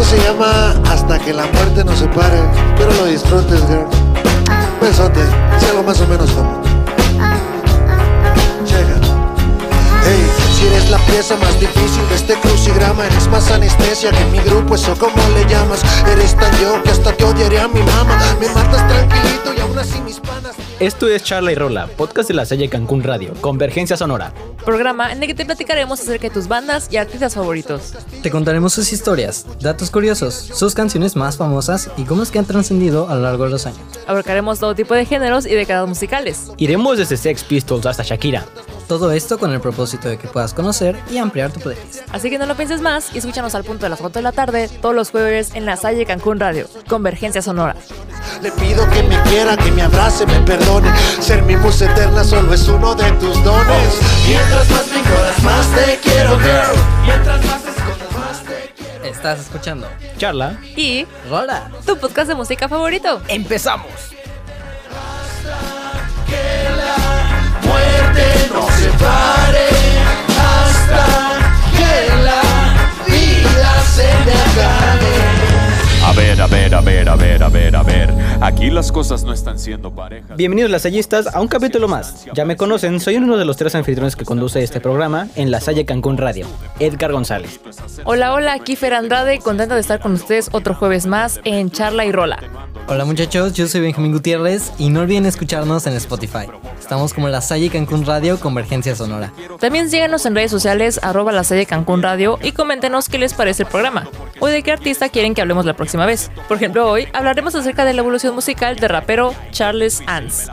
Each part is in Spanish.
Esto se llama Hasta que la muerte nos separe. Espero lo disfrutes, girl. Besote, es algo más o menos como. Hey, si eres la pieza más difícil de este crucigrama, eres más anestesia que mi grupo, eso como le llamas. Eres tan yo que hasta te odiaría a mi mamá. Me matas tranquilito y aún así mis panas. Esto es Charla y Rola, podcast de la Salle Cancún Radio, Convergencia Sonora. Programa en el que te platicaremos acerca de tus bandas y artistas favoritos. Te contaremos sus historias, datos curiosos, sus canciones más famosas y cómo es que han trascendido a lo largo de los años. Abarcaremos todo tipo de géneros y décadas musicales. Iremos desde Sex Pistols hasta Shakira. Todo esto con el propósito de que puedas conocer y ampliar tu playlist. Así que no lo pienses más y escúchanos al punto de las 4 de la tarde todos los jueves en la Salle Cancún Radio, Convergencia Sonora. Le pido que me quiera, que me abrace, me perdone. Ser mi musa eterna solo es uno de tus dones. Mientras más me más te quiero, girl. Mientras más escondas, más te quiero. Estás escuchando Charla. Y Rola. tu podcast de música favorito. ¡Empezamos! Muerte nos separe hasta que la vida se me acabe. Aquí las cosas no están siendo parejas. Bienvenidos las sallistas a un capítulo más. Ya me conocen, soy uno de los tres anfitriones que conduce este programa en la Salle Cancún Radio, Edgar González. Hola, hola, aquí Fer Andrade, contenta de estar con ustedes otro jueves más en Charla y Rola. Hola muchachos, yo soy Benjamín Gutiérrez y no olviden escucharnos en Spotify. Estamos como la Salle Cancún Radio Convergencia Sonora. También síganos en redes sociales, arroba la Salle Cancún Radio y coméntenos qué les parece el programa o de qué artista quieren que hablemos la próxima vez. Por ejemplo, hoy hablaremos acerca de la evolución musical del rapero Charles Ans.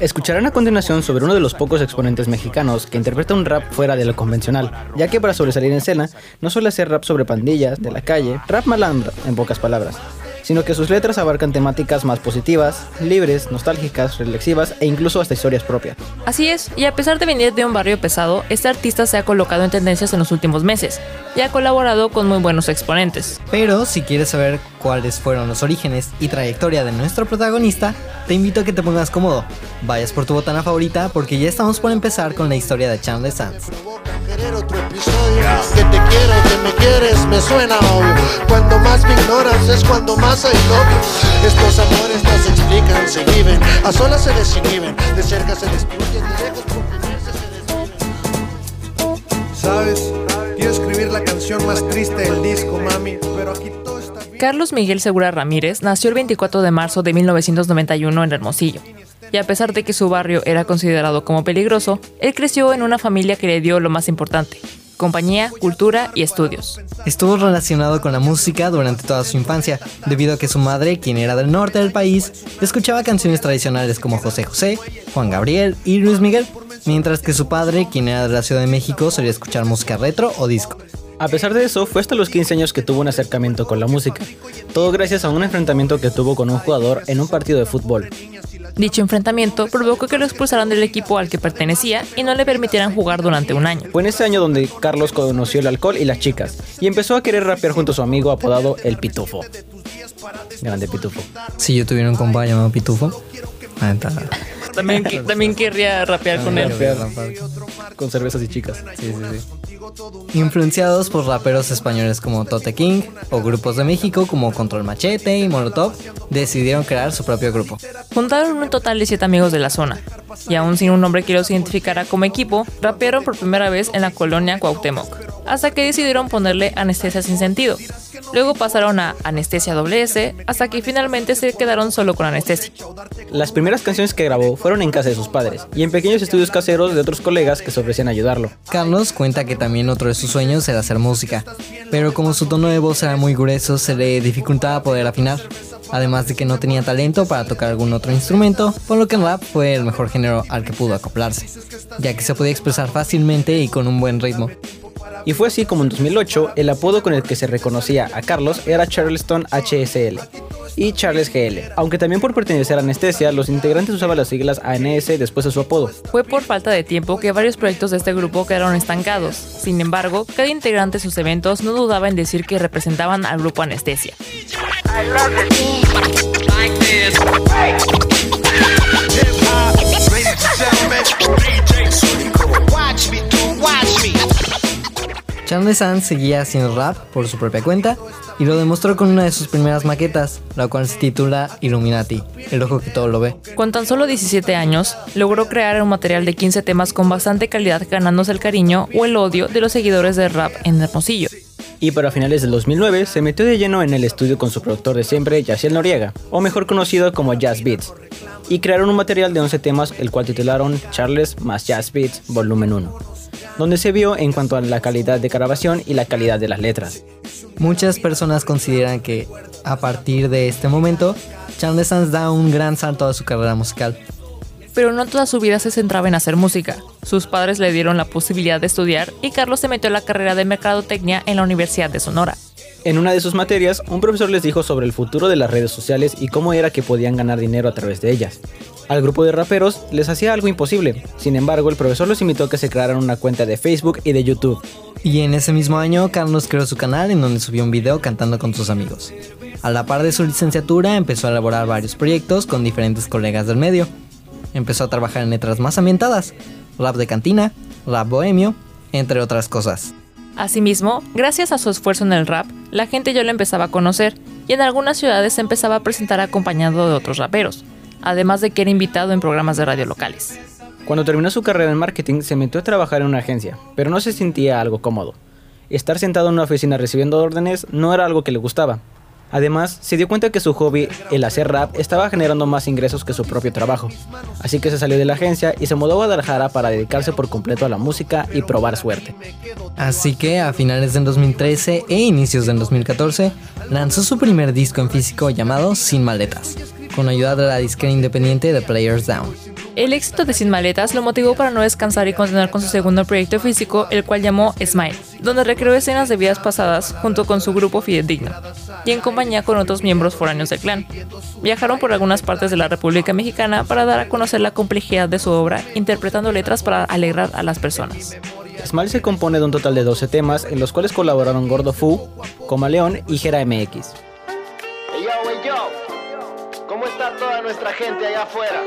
Escucharán a continuación sobre uno de los pocos exponentes mexicanos que interpreta un rap fuera de lo convencional, ya que para sobresalir en escena no suele hacer rap sobre pandillas, de la calle, rap malandro, en pocas palabras, sino que sus letras abarcan temáticas más positivas, libres, nostálgicas, reflexivas e incluso hasta historias propias. Así es, y a pesar de venir de un barrio pesado, este artista se ha colocado en tendencias en los últimos meses y ha colaborado con muy buenos exponentes. Pero si quieres saber cuáles fueron los orígenes y trayectoria de nuestro protagonista, te invito a que te pongas cómodo. Vayas por tu botana favorita porque ya estamos por empezar con la historia de Charles Sands. Provoca querer otro episodio. Que te quiero, que me quieres, me suena obvio. Cuando más me ignoras es cuando más hay novio. Estos amores no se explican, se viven. A solas se desinhiben, de cerca se destruyen, de lejos por primerse se destruyen. Sabes, quiero escribir la canción más triste del disco, mami. Pero aquí todo. Carlos Miguel Segura Ramírez nació el 24 de marzo de 1991 en Hermosillo. Y a pesar de que su barrio era considerado como peligroso, él creció en una familia que le dio lo más importante, compañía, cultura y estudios. Estuvo relacionado con la música durante toda su infancia, debido a que su madre, quien era del norte del país, escuchaba canciones tradicionales como José José, Juan Gabriel y Luis Miguel, mientras que su padre, quien era de la Ciudad de México, solía escuchar música retro o disco. A pesar de eso, fue hasta los 15 años que tuvo un acercamiento con la música, todo gracias a un enfrentamiento que tuvo con un jugador en un partido de fútbol. Dicho enfrentamiento provocó que lo expulsaran del equipo al que pertenecía y no le permitieran jugar durante un año. Fue en ese año donde Carlos conoció el alcohol y las chicas, y empezó a querer rapear junto a su amigo apodado El Pitufo. Grande Pitufo. Si yo tuviera un compa llamado Pitufo, También, también querría rapear con él. Rapear con cervezas y chicas. Sí, sí, sí. Influenciados por raperos españoles como Tote King o grupos de México como Control Machete y Molotov, decidieron crear su propio grupo. Juntaron un total de 7 amigos de la zona, y aún sin un nombre que los identificara como equipo, rapearon por primera vez en la colonia Cuauhtémoc, hasta que decidieron ponerle anestesia sin sentido. Luego pasaron a anestesia S, hasta que finalmente se quedaron solo con anestesia. Las primeras canciones que grabó fueron en casa de sus padres y en pequeños estudios caseros de otros colegas que se ofrecían a ayudarlo. Carlos cuenta que también otro de sus sueños era hacer música, pero como su tono de voz era muy grueso se le dificultaba poder afinar, además de que no tenía talento para tocar algún otro instrumento, por lo que el rap fue el mejor género al que pudo acoplarse, ya que se podía expresar fácilmente y con un buen ritmo. Y fue así como en 2008 el apodo con el que se reconocía a Carlos era Charleston HSL y Charles GL, aunque también por pertenecer a Anestesia, los integrantes usaban las siglas ANS después de su apodo. Fue por falta de tiempo que varios proyectos de este grupo quedaron estancados. Sin embargo, cada integrante de sus eventos no dudaba en decir que representaban al grupo Anestesia. Charles Sands seguía haciendo rap por su propia cuenta y lo demostró con una de sus primeras maquetas, la cual se titula Illuminati, el ojo que todo lo ve. Con tan solo 17 años, logró crear un material de 15 temas con bastante calidad ganándose el cariño o el odio de los seguidores de rap en Hermosillo. Y para finales del 2009 se metió de lleno en el estudio con su productor de siempre, Yaciel Noriega, o mejor conocido como Jazz Beats, y crearon un material de 11 temas, el cual titularon Charles más Jazz Beats Volumen 1 donde se vio en cuanto a la calidad de grabación y la calidad de las letras. Muchas personas consideran que a partir de este momento, Charles Sands da un gran salto a su carrera musical. Pero no toda su vida se centraba en hacer música. Sus padres le dieron la posibilidad de estudiar y Carlos se metió a la carrera de mercadotecnia en la Universidad de Sonora. En una de sus materias, un profesor les dijo sobre el futuro de las redes sociales y cómo era que podían ganar dinero a través de ellas. Al grupo de raperos les hacía algo imposible. Sin embargo, el profesor los invitó a que se crearan una cuenta de Facebook y de YouTube. Y en ese mismo año, Carlos creó su canal en donde subió un video cantando con sus amigos. A la par de su licenciatura, empezó a elaborar varios proyectos con diferentes colegas del medio. Empezó a trabajar en letras más ambientadas, rap de cantina, rap bohemio, entre otras cosas. Asimismo, gracias a su esfuerzo en el rap, la gente ya lo empezaba a conocer y en algunas ciudades se empezaba a presentar acompañado de otros raperos además de que era invitado en programas de radio locales. Cuando terminó su carrera en marketing, se metió a trabajar en una agencia, pero no se sentía algo cómodo. Estar sentado en una oficina recibiendo órdenes no era algo que le gustaba. Además, se dio cuenta que su hobby, el hacer rap, estaba generando más ingresos que su propio trabajo. Así que se salió de la agencia y se mudó a Guadalajara para dedicarse por completo a la música y probar suerte. Así que a finales del 2013 e inicios del 2014, lanzó su primer disco en físico llamado Sin Maletas con ayuda de la disquera independiente de Players Down. El éxito de Sin Maletas lo motivó para no descansar y continuar con su segundo proyecto físico, el cual llamó Smile, donde recreó escenas de vidas pasadas junto con su grupo Fidedigno y en compañía con otros miembros foráneos del clan. Viajaron por algunas partes de la República Mexicana para dar a conocer la complejidad de su obra, interpretando letras para alegrar a las personas. Smile se compone de un total de 12 temas en los cuales colaboraron Gordo Fu, Coma León y Jera MX. Toda nuestra gente allá afuera?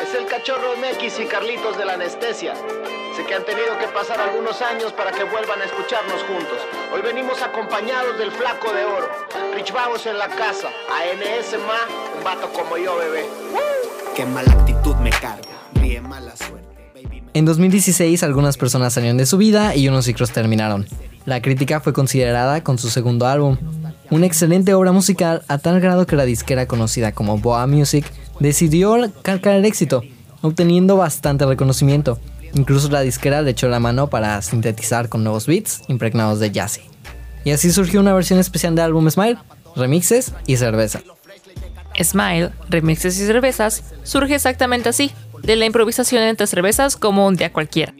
Es el cachorro MX y Carlitos de la anestesia. Sé que han tenido que pasar algunos años para que vuelvan a escucharnos juntos. Hoy venimos acompañados del flaco de oro. Rich Vagos en la casa. ANS Ma, un vato como yo, bebé. Qué mala actitud me carga. Ríe mala suerte. En 2016 algunas personas salieron de su vida y unos ciclos terminaron. La crítica fue considerada con su segundo álbum, una excelente obra musical a tal grado que la disquera conocida como Boa Music decidió calcar el éxito, obteniendo bastante reconocimiento. Incluso la disquera le echó la mano para sintetizar con nuevos beats impregnados de jazz. Y así surgió una versión especial del álbum Smile, remixes y cerveza. Smile, remixes y cervezas surge exactamente así, de la improvisación entre cervezas como un día cualquiera.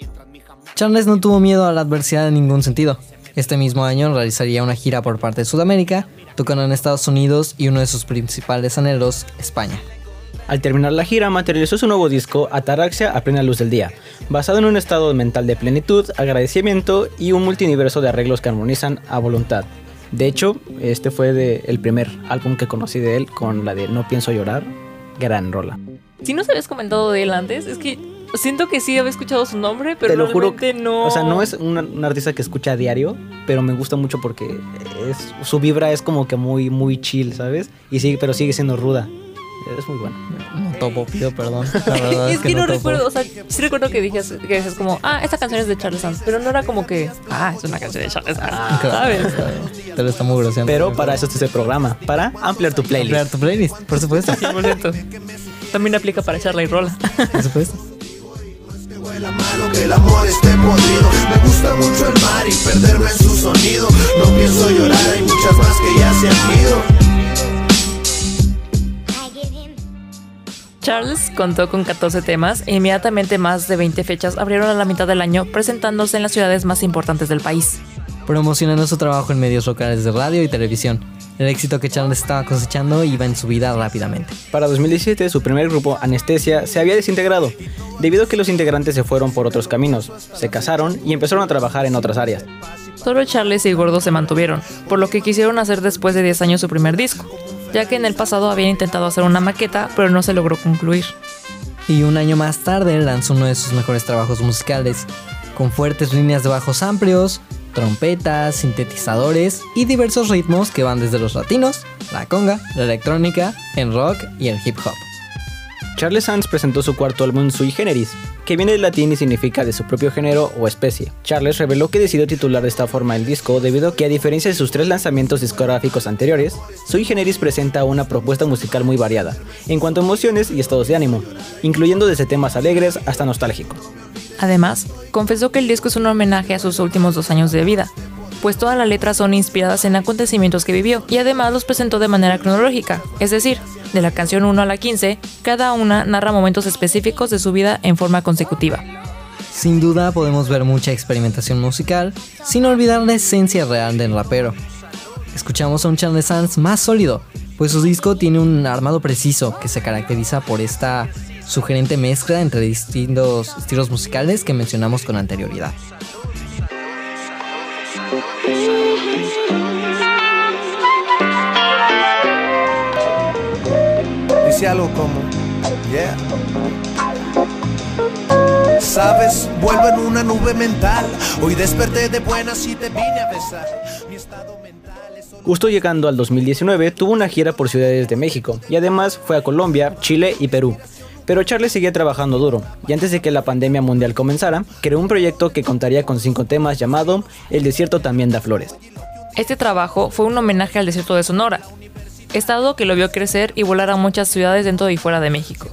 Charles no tuvo miedo a la adversidad en ningún sentido. Este mismo año realizaría una gira por parte de Sudamérica, tocando en Estados Unidos y uno de sus principales anhelos, España. Al terminar la gira, materializó su nuevo disco, Ataraxia a plena luz del día, basado en un estado mental de plenitud, agradecimiento y un multiverso de arreglos que armonizan a voluntad. De hecho, este fue el primer álbum que conocí de él con la de No pienso llorar, gran rola. Si no se habías comentado de él antes, es que Siento que sí había escuchado su nombre, pero Te lo juro que no. O sea, no es un artista que escucha a diario, pero me gusta mucho porque es, su vibra es como que muy, muy chill, ¿sabes? Y sí, pero sigue siendo ruda. Es muy bueno. No topo, pido perdón. es, que, no, recuerdo, o sea, sí recuerdo que dije que dices como, ah, esta canción es de Charles Sands, pero no era como que, ah, es una canción de Charles Sands, ah, ¿sabes? Te lo está muy grosero. Pero para eso este es el programa, para ampliar tu playlist. Ampliar tu playlist, por supuesto. 100%. También aplica para echarla y rola. Por supuesto la mano que el amor esté podrido. Me gusta mucho el mar y perderme en su sonido. No pienso llorar, hay muchas más que ya se han ido. Charles contó con 14 temas e inmediatamente más de 20 fechas abrieron a la mitad del año presentándose en las ciudades más importantes del país. Promocionando su trabajo en medios locales de radio y televisión, el éxito que Charles estaba cosechando iba en su vida rápidamente. Para 2017, su primer grupo, Anestesia, se había desintegrado, debido a que los integrantes se fueron por otros caminos, se casaron y empezaron a trabajar en otras áreas. Solo Charles y Gordo se mantuvieron, por lo que quisieron hacer después de 10 años su primer disco, ya que en el pasado habían intentado hacer una maqueta, pero no se logró concluir. Y un año más tarde lanzó uno de sus mejores trabajos musicales, con fuertes líneas de bajos amplios, trompetas, sintetizadores y diversos ritmos que van desde los latinos, la conga, la electrónica, el rock y el hip hop. Charles Sands presentó su cuarto álbum Sui Generis, que viene del latín y significa de su propio género o especie. Charles reveló que decidió titular de esta forma el disco debido a que a diferencia de sus tres lanzamientos discográficos anteriores, Sui Generis presenta una propuesta musical muy variada, en cuanto a emociones y estados de ánimo, incluyendo desde temas alegres hasta nostálgicos. Además, confesó que el disco es un homenaje a sus últimos dos años de vida, pues todas las letras son inspiradas en acontecimientos que vivió, y además los presentó de manera cronológica, es decir, de la canción 1 a la 15, cada una narra momentos específicos de su vida en forma consecutiva. Sin duda podemos ver mucha experimentación musical, sin olvidar la esencia real del rapero. Escuchamos a un Charles Sands más sólido, pues su disco tiene un armado preciso que se caracteriza por esta sugerente mezcla entre distintos estilos musicales que mencionamos con anterioridad. Dice algo como, yeah. Sabes, vuelvo en una nube mental. Hoy desperté de buenas y te vine a besar. Mi estado mental es solo- Justo llegando al 2019, tuvo una gira por ciudades de México y además fue a Colombia, Chile y Perú. Pero Charles seguía trabajando duro y antes de que la pandemia mundial comenzara, creó un proyecto que contaría con cinco temas llamado El desierto también da flores. Este trabajo fue un homenaje al desierto de Sonora, estado que lo vio crecer y volar a muchas ciudades dentro y fuera de México.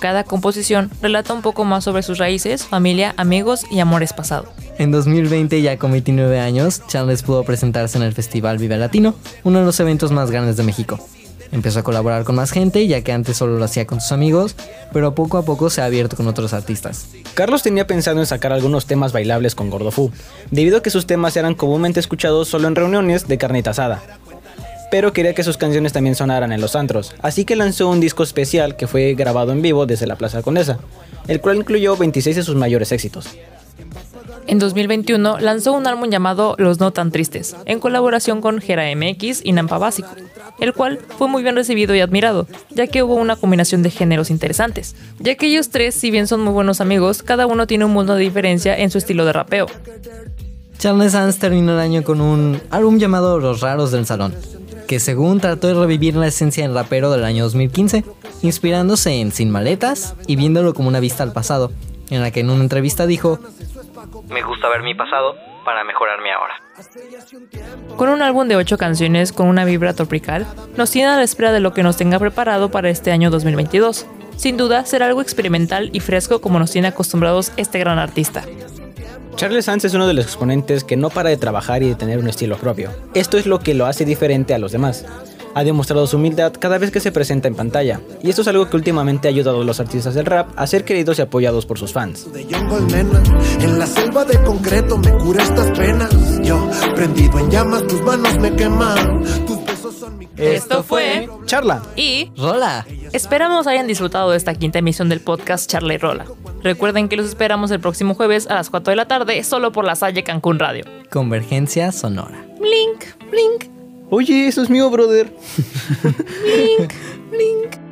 Cada composición relata un poco más sobre sus raíces, familia, amigos y amores pasados. En 2020, ya con 29 años, Charles pudo presentarse en el Festival Vive Latino, uno de los eventos más grandes de México. Empezó a colaborar con más gente, ya que antes solo lo hacía con sus amigos, pero poco a poco se ha abierto con otros artistas. Carlos tenía pensado en sacar algunos temas bailables con Gordofú, debido a que sus temas eran comúnmente escuchados solo en reuniones de carnita asada. Pero quería que sus canciones también sonaran en los antros, así que lanzó un disco especial que fue grabado en vivo desde la Plaza Condesa, el cual incluyó 26 de sus mayores éxitos. En 2021 lanzó un álbum llamado Los No Tan Tristes, en colaboración con Gera MX y Nampa Básico, el cual fue muy bien recibido y admirado, ya que hubo una combinación de géneros interesantes. Ya que ellos tres, si bien son muy buenos amigos, cada uno tiene un mundo de diferencia en su estilo de rapeo. Charles Sands terminó el año con un álbum llamado Los Raros del Salón, que según trató de revivir la esencia del rapero del año 2015, inspirándose en Sin Maletas y viéndolo como una vista al pasado, en la que en una entrevista dijo, Me gusta ver mi pasado para mejorarme ahora. Con un álbum de 8 canciones con una vibra tropical, nos tiene a la espera de lo que nos tenga preparado para este año 2022. Sin duda, será algo experimental y fresco como nos tiene acostumbrados este gran artista. Charles Sands es uno de los exponentes que no para de trabajar y de tener un estilo propio. Esto es lo que lo hace diferente a los demás. Ha demostrado su humildad cada vez que se presenta en pantalla, y esto es algo que últimamente ha ayudado a los artistas del rap a ser queridos y apoyados por sus fans. de jungle, nena. En la selva de concreto me cura estas penas. Yo, prendido en llamas, tus manos me queman. Tus besos son mi. Esto fue Charla. y ¡Rola! esperamos hayan disfrutado de esta quinta emisión del podcast Charla y Rola. Recuerden que los esperamos el próximo jueves a las 4 de la tarde solo por la Salle Cancún Radio. Convergencia Sonora. Blink, blink, Oye, eso es mío, brother. blink, blink.